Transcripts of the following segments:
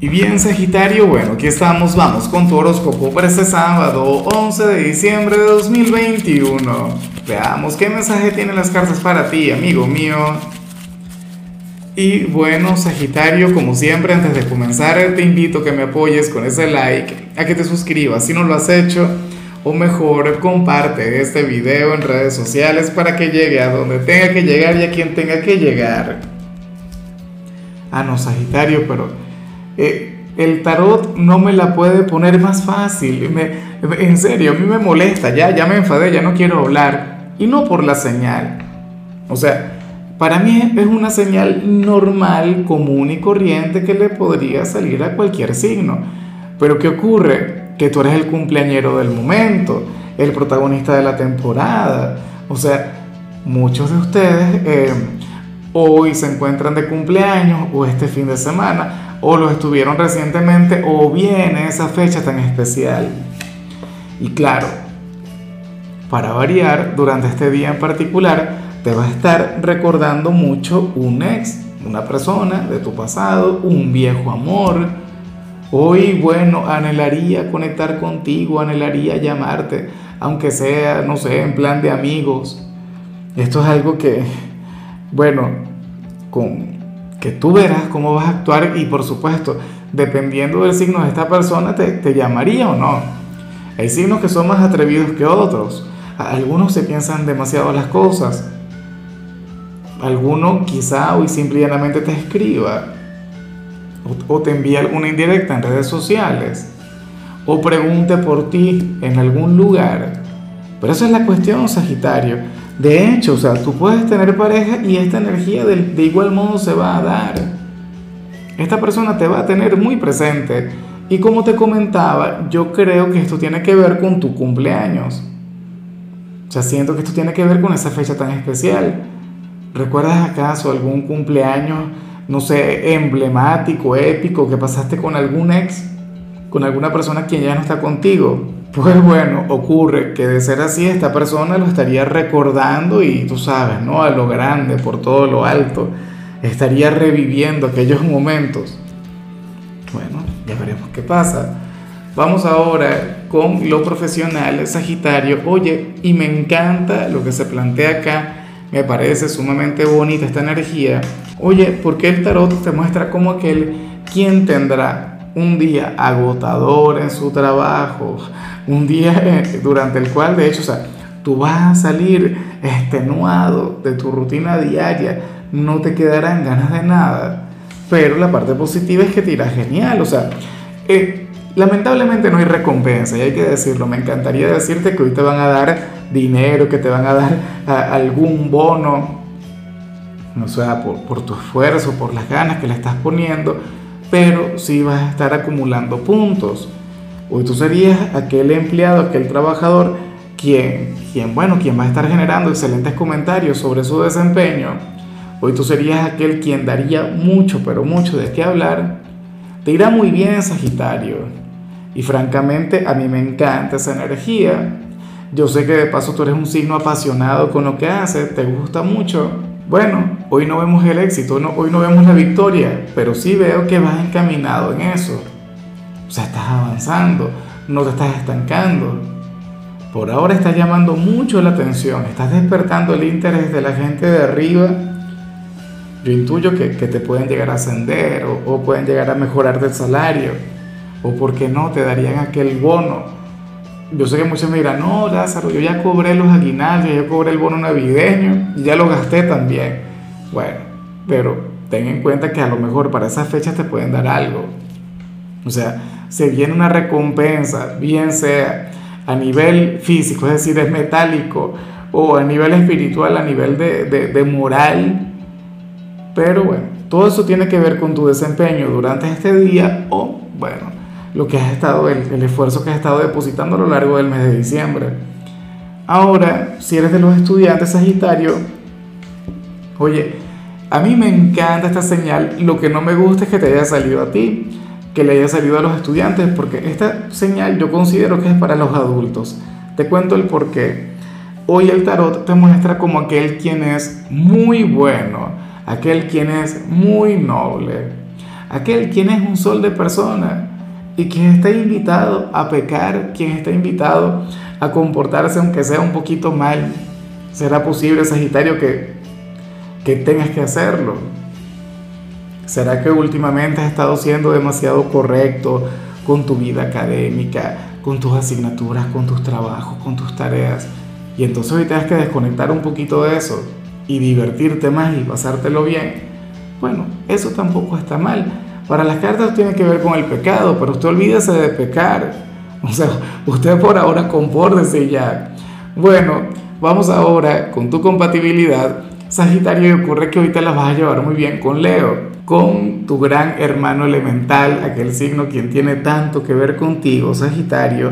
Y bien Sagitario, bueno, aquí estamos, vamos con tu horóscopo para este sábado 11 de diciembre de 2021. Veamos qué mensaje tienen las cartas para ti, amigo mío. Y bueno, Sagitario, como siempre, antes de comenzar, te invito a que me apoyes con ese like, a que te suscribas si no lo has hecho, o mejor, comparte este video en redes sociales para que llegue a donde tenga que llegar y a quien tenga que llegar. Ah, no, Sagitario, pero eh, el tarot no me la puede poner más fácil. en serio, a mí me molesta, ya, ya me enfadé, ya no quiero hablar. Y no por la señal. O sea, para mí es una señal normal, común y corriente que le podría salir a cualquier signo. Pero ¿qué ocurre? Que tú eres el cumpleañero del momento, el protagonista de la temporada. O sea, muchos de ustedes eh, hoy se encuentran de cumpleaños o este fin de semana o lo estuvieron recientemente o viene esa fecha tan especial. Y claro, para variar, durante este día en particular, te va a estar recordando mucho un ex, una persona de tu pasado, un viejo amor. Hoy, bueno, anhelaría conectar contigo, anhelaría llamarte, aunque sea, no sé, en plan de amigos. Esto es algo que, bueno, con, que tú verás cómo vas a actuar y por supuesto, dependiendo del signo de esta persona, te, te llamaría o no. Hay signos que son más atrevidos que otros. Algunos se piensan demasiado las cosas. Alguno quizá hoy simplemente te escriba o, o te envíe alguna indirecta en redes sociales o pregunte por ti en algún lugar. Pero esa es la cuestión, Sagitario de hecho, o sea, tú puedes tener pareja y esta energía de, igual modo se va a dar. Esta persona te va a tener muy presente. Y como te comentaba, yo creo que esto tiene que ver con tu cumpleaños. O sea, siento que esto tiene que ver con esa fecha tan especial. ¿Recuerdas acaso algún cumpleaños, no sé, emblemático, épico, que pasaste con algún ex? Con alguna persona quien ya no está contigo. Pues bueno, ocurre que de ser así, esta persona lo estaría recordando y tú sabes, ¿no? A lo grande, por todo lo alto, estaría reviviendo aquellos momentos. Bueno, ya veremos qué pasa. Vamos ahora con lo profesional, Sagitario. Oye, y me encanta lo que se plantea acá, me parece sumamente bonita esta energía. Oye, porque el tarot te muestra como aquel quien tendrá un día agotador en su trabajo, un día eh, durante el cual, de hecho, o sea, tú vas a salir extenuado de tu rutina diaria, no te quedarán ganas de nada, pero la parte positiva es que te irá genial, o sea, eh, lamentablemente no hay recompensa, y hay que decirlo, me encantaría decirte que hoy te van a dar dinero, que te van a dar algún bono, no sea, por, por tu esfuerzo, por las ganas que le estás poniendo, pero sí vas a estar acumulando puntos. Hoy tú serías aquel empleado, aquel trabajador, quien, quien, bueno, quien va a estar generando excelentes comentarios sobre su desempeño. Hoy tú serías aquel quien daría mucho, pero mucho de qué hablar. Te irá muy bien, Sagitario. Y francamente, a mí me encanta esa energía. Yo sé que de paso tú eres un signo apasionado con lo que haces, te gusta mucho. Bueno, hoy no vemos el éxito, hoy no vemos la victoria, pero sí veo que vas encaminado en eso. O sea, estás avanzando, no te estás estancando. Por ahora estás llamando mucho la atención, estás despertando el interés de la gente de arriba. Yo intuyo que, te pueden llegar a ascender o, o pueden llegar a mejorar el salario o porque no te darían aquel bono yo sé que muchos me dirán, no, Lázaro, yo ya cobré los aguinaldos, yo cobré el bono navideño y ya lo gasté también. Bueno, pero ten en cuenta que a lo mejor para esas fechas te pueden dar algo. O sea, se viene una recompensa, bien sea a nivel físico, es decir, es metálico, o a nivel espiritual, a nivel de, de, moral. Pero bueno, todo eso tiene que ver con tu desempeño durante este día o, bueno, lo que has estado, el, esfuerzo que has estado depositando a lo largo del mes de diciembre. Ahora, si eres de los estudiantes Sagitario, oye, a mí me encanta esta señal, lo que no me gusta es que te haya salido a ti, que le haya salido a los estudiantes, porque esta señal yo considero que es para los adultos. Te cuento el por qué. Hoy el tarot te muestra como aquel quien es muy bueno, aquel quien es muy noble, aquel quien es un sol de persona y quien está invitado a pecar, quien está invitado a comportarse aunque sea un poquito mal. ¿Será posible, Sagitario, que, que tengas que hacerlo? ¿Será que últimamente has estado siendo demasiado correcto con tu vida académica, con tus asignaturas, con tus trabajos, con tus tareas? Y entonces hoy tienes que desconectar un poquito de eso y divertirte más y pasártelo bien. Bueno, eso tampoco está mal. Para las cartas tiene que ver con el pecado, pero usted olvídese de pecar. O sea, usted por ahora compórtese ya. Bueno, vamos ahora con tu compatibilidad. Sagitario, y ocurre que hoy te la vas a llevar muy bien con Leo con tu gran hermano elemental, aquel signo quien tiene tanto que ver contigo, Sagitario.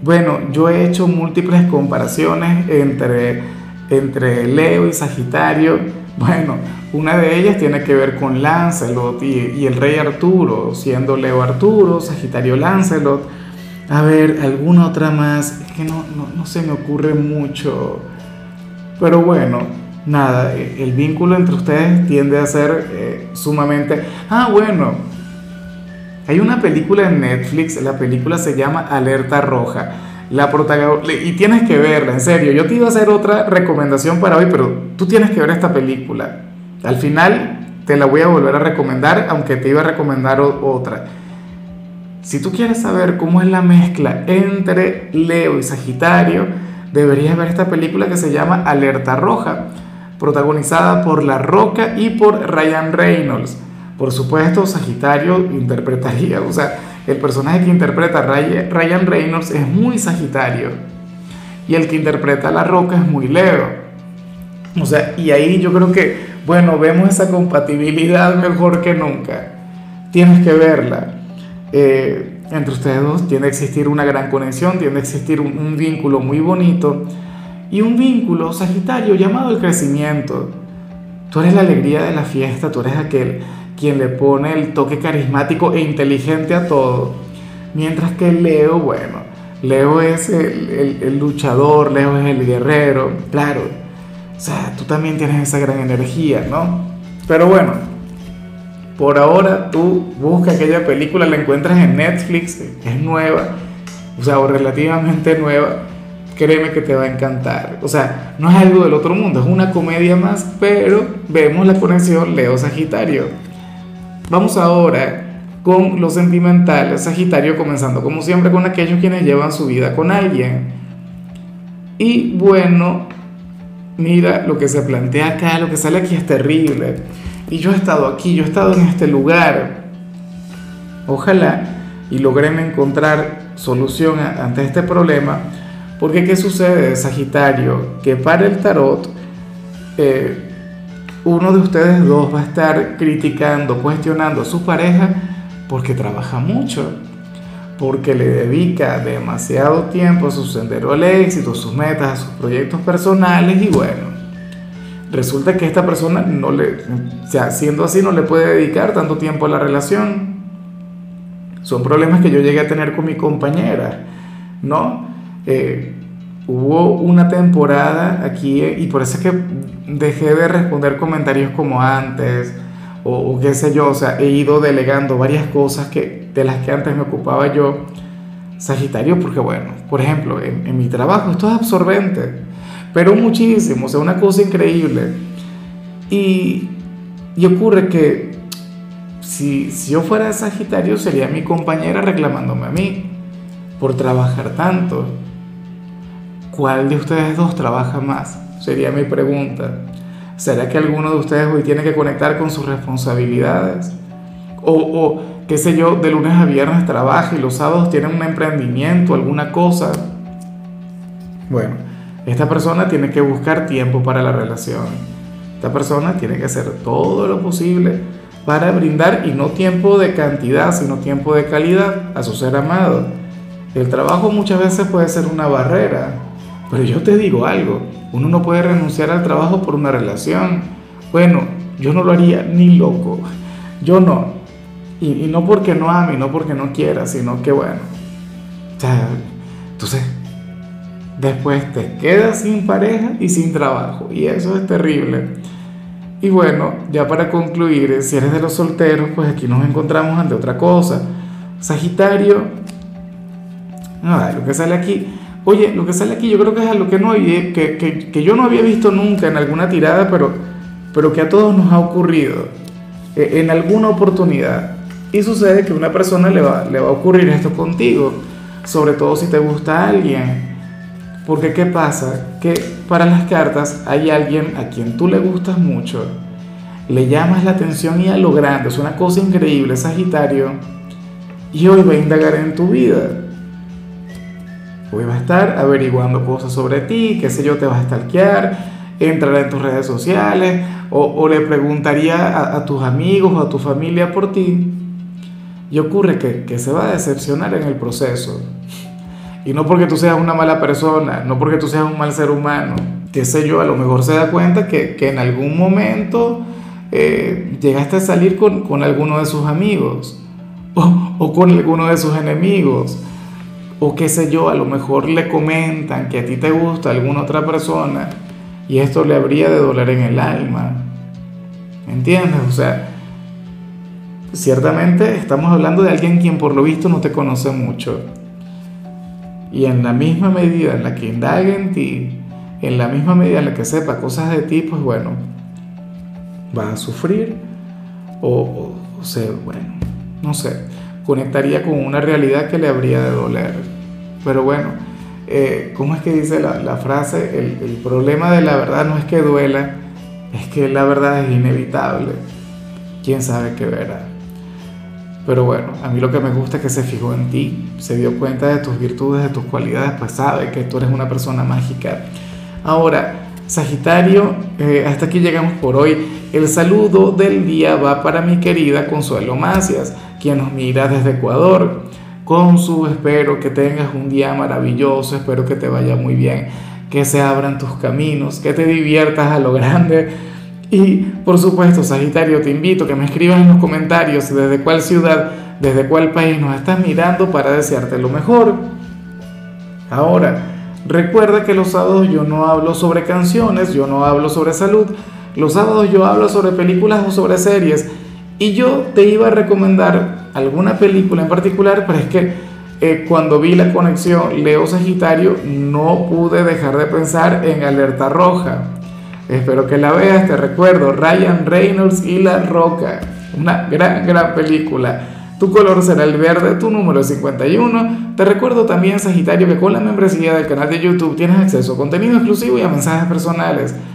Bueno, yo he hecho múltiples comparaciones entre, entre Leo y Sagitario. Bueno, una de ellas tiene que ver con Lancelot y, el rey Arturo, siendo Leo Arturo, Sagitario Lancelot. A ver, alguna otra más, es que no, no, no se me ocurre mucho. Pero bueno, nada, el vínculo entre ustedes tiende a ser eh, sumamente... Ah, bueno, hay una película en Netflix, la película se llama Alerta Roja. La y tienes que verla, en serio. Yo te iba a hacer otra recomendación para hoy, pero tú tienes que ver esta película. Al final te la voy a volver a recomendar, aunque te iba a recomendar otra. Si tú quieres saber cómo es la mezcla entre Leo y Sagitario, deberías ver esta película que se llama Alerta Roja protagonizada por La Roca y por Ryan Reynolds. Por supuesto, Sagitario interpretaría, o sea, el personaje que interpreta Ryan Reynolds es muy Sagitario y el que interpreta a La Roca es muy Leo. O sea, y ahí yo creo que, bueno, vemos esa compatibilidad mejor que nunca. Tienes que verla. Eh, entre ustedes dos tiene que existir una gran conexión, tiene que existir un vínculo muy bonito y un vínculo sagitario llamado el crecimiento. Tú eres la alegría de la fiesta, tú eres aquel quien le pone el toque carismático e inteligente a todo. Mientras que Leo, bueno, Leo es el, luchador, Leo es el guerrero, claro. O sea, tú también tienes esa gran energía, ¿no? Pero bueno, por ahora tú busca aquella película, la encuentras en Netflix, es nueva, o sea, o relativamente nueva créeme que te va a encantar. O sea, no es algo del otro mundo, es una comedia más, pero vemos la conexión Leo-Sagitario. Vamos ahora con lo sentimental, Sagitario comenzando como siempre con aquellos quienes llevan su vida con alguien. Y bueno, mira lo que se plantea acá, lo que sale aquí es terrible. Y yo he estado aquí, yo he estado en este lugar. Ojalá y logren encontrar solución ante este problema porque ¿qué sucede, Sagitario? Que para el tarot, eh, uno de ustedes dos va a estar criticando, cuestionando a su pareja porque trabaja mucho, porque le dedica demasiado tiempo a su sendero al éxito, a sus metas, a sus proyectos personales y bueno, resulta que esta persona no le, o sea, siendo así no le puede dedicar tanto tiempo a la relación. Son problemas que yo llegué a tener con mi compañera, ¿no? Eh, hubo una temporada aquí eh, y por eso es que dejé de responder comentarios como antes o, qué sé yo, o sea, he ido delegando varias cosas que, de las que antes me ocupaba yo, Sagitario, porque bueno, por ejemplo, en, mi trabajo esto es absorbente, pero muchísimo, o sea, una cosa increíble. Y, y ocurre que si, si yo fuera Sagitario sería mi compañera reclamándome a mí por trabajar tanto ¿Cuál de ustedes dos trabaja más? Sería mi pregunta. ¿Será que alguno de ustedes hoy tiene que conectar con sus responsabilidades? O, o qué sé yo, de lunes a viernes trabaja y los sábados tiene un emprendimiento, alguna cosa. Bueno, esta persona tiene que buscar tiempo para la relación. Esta persona tiene que hacer todo lo posible para brindar, y no tiempo de cantidad, sino tiempo de calidad a su ser amado. El trabajo muchas veces puede ser una barrera, pero yo te digo algo, uno no puede renunciar al trabajo por una relación. Bueno, yo no lo haría ni loco, yo no. Y, no porque no ame, no porque no quiera, sino que bueno. O sea, entonces, después te quedas sin pareja y sin trabajo. Y eso es terrible. Y bueno, ya para concluir, si eres de los solteros, pues aquí nos encontramos ante otra cosa. Sagitario, nada, lo que sale aquí, oye, lo que sale aquí yo creo que es algo que, no había, que, que, que yo no había visto nunca en alguna tirada, pero, pero que a todos nos ha ocurrido eh, en alguna oportunidad. Y sucede que a una persona le va, le va a ocurrir esto contigo, sobre todo si te gusta alguien. Porque ¿qué pasa? Que para las cartas hay alguien a quien tú le gustas mucho, le llamas la atención y a lo grande, es una cosa increíble, Sagitario, y hoy va a indagar en tu vida. Hoy va a estar averiguando cosas sobre ti, qué sé yo, te va a stalkear, entrará en tus redes sociales o, le preguntaría a, tus amigos o a tu familia por ti. Y ocurre que, que se va a decepcionar en el proceso. Y no porque tú seas una mala persona, no porque tú seas un mal ser humano, qué sé yo, a lo mejor se da cuenta que, que en algún momento eh, llegaste a salir con, con, alguno de sus amigos o, o, con alguno de sus enemigos. O qué sé yo, a lo mejor le comentan que a ti te gusta alguna otra persona y esto le habría de doler en el alma. ¿Entiendes? O sea, ciertamente estamos hablando de alguien quien por lo visto no te conoce mucho. Y en la misma medida en la que indague en ti, en la misma medida en la que sepa cosas de ti, pues bueno, va a sufrir o, o, sea, bueno, no sé, conectaría con una realidad que le habría de doler. Pero bueno, eh, ¿cómo es que dice la, frase? El, el, problema de la verdad no es que duela, es que la verdad es inevitable. ¿Quién sabe qué verá? Pero bueno, a mí lo que me gusta es que se fijó en ti, se dio cuenta de tus virtudes, de tus cualidades, pues sabe que tú eres una persona mágica. Ahora, Sagitario, eh, hasta aquí llegamos por hoy. El saludo del día va para mi querida Consuelo Macias, quien nos mira desde Ecuador. Consu, espero que tengas un día maravilloso, espero que te vaya muy bien, que se abran tus caminos, que te diviertas a lo grande. Y por supuesto, Sagitario, te invito a que me escribas en los comentarios desde cuál ciudad, desde cuál país nos estás mirando para desearte lo mejor. Ahora, recuerda que los sábados yo no hablo sobre canciones, yo no hablo sobre salud, los sábados yo hablo sobre películas o sobre series. Y yo te iba a recomendar alguna película en particular, pero es que eh, cuando vi la conexión Leo Sagitario no pude dejar de pensar en Alerta Roja. Espero que la veas, te recuerdo, Ryan Reynolds y La Roca, una gran, gran película. Tu color será el verde, tu número es 51. Te recuerdo también, Sagitario, que con la membresía del canal de YouTube tienes acceso a contenido exclusivo y a mensajes personales.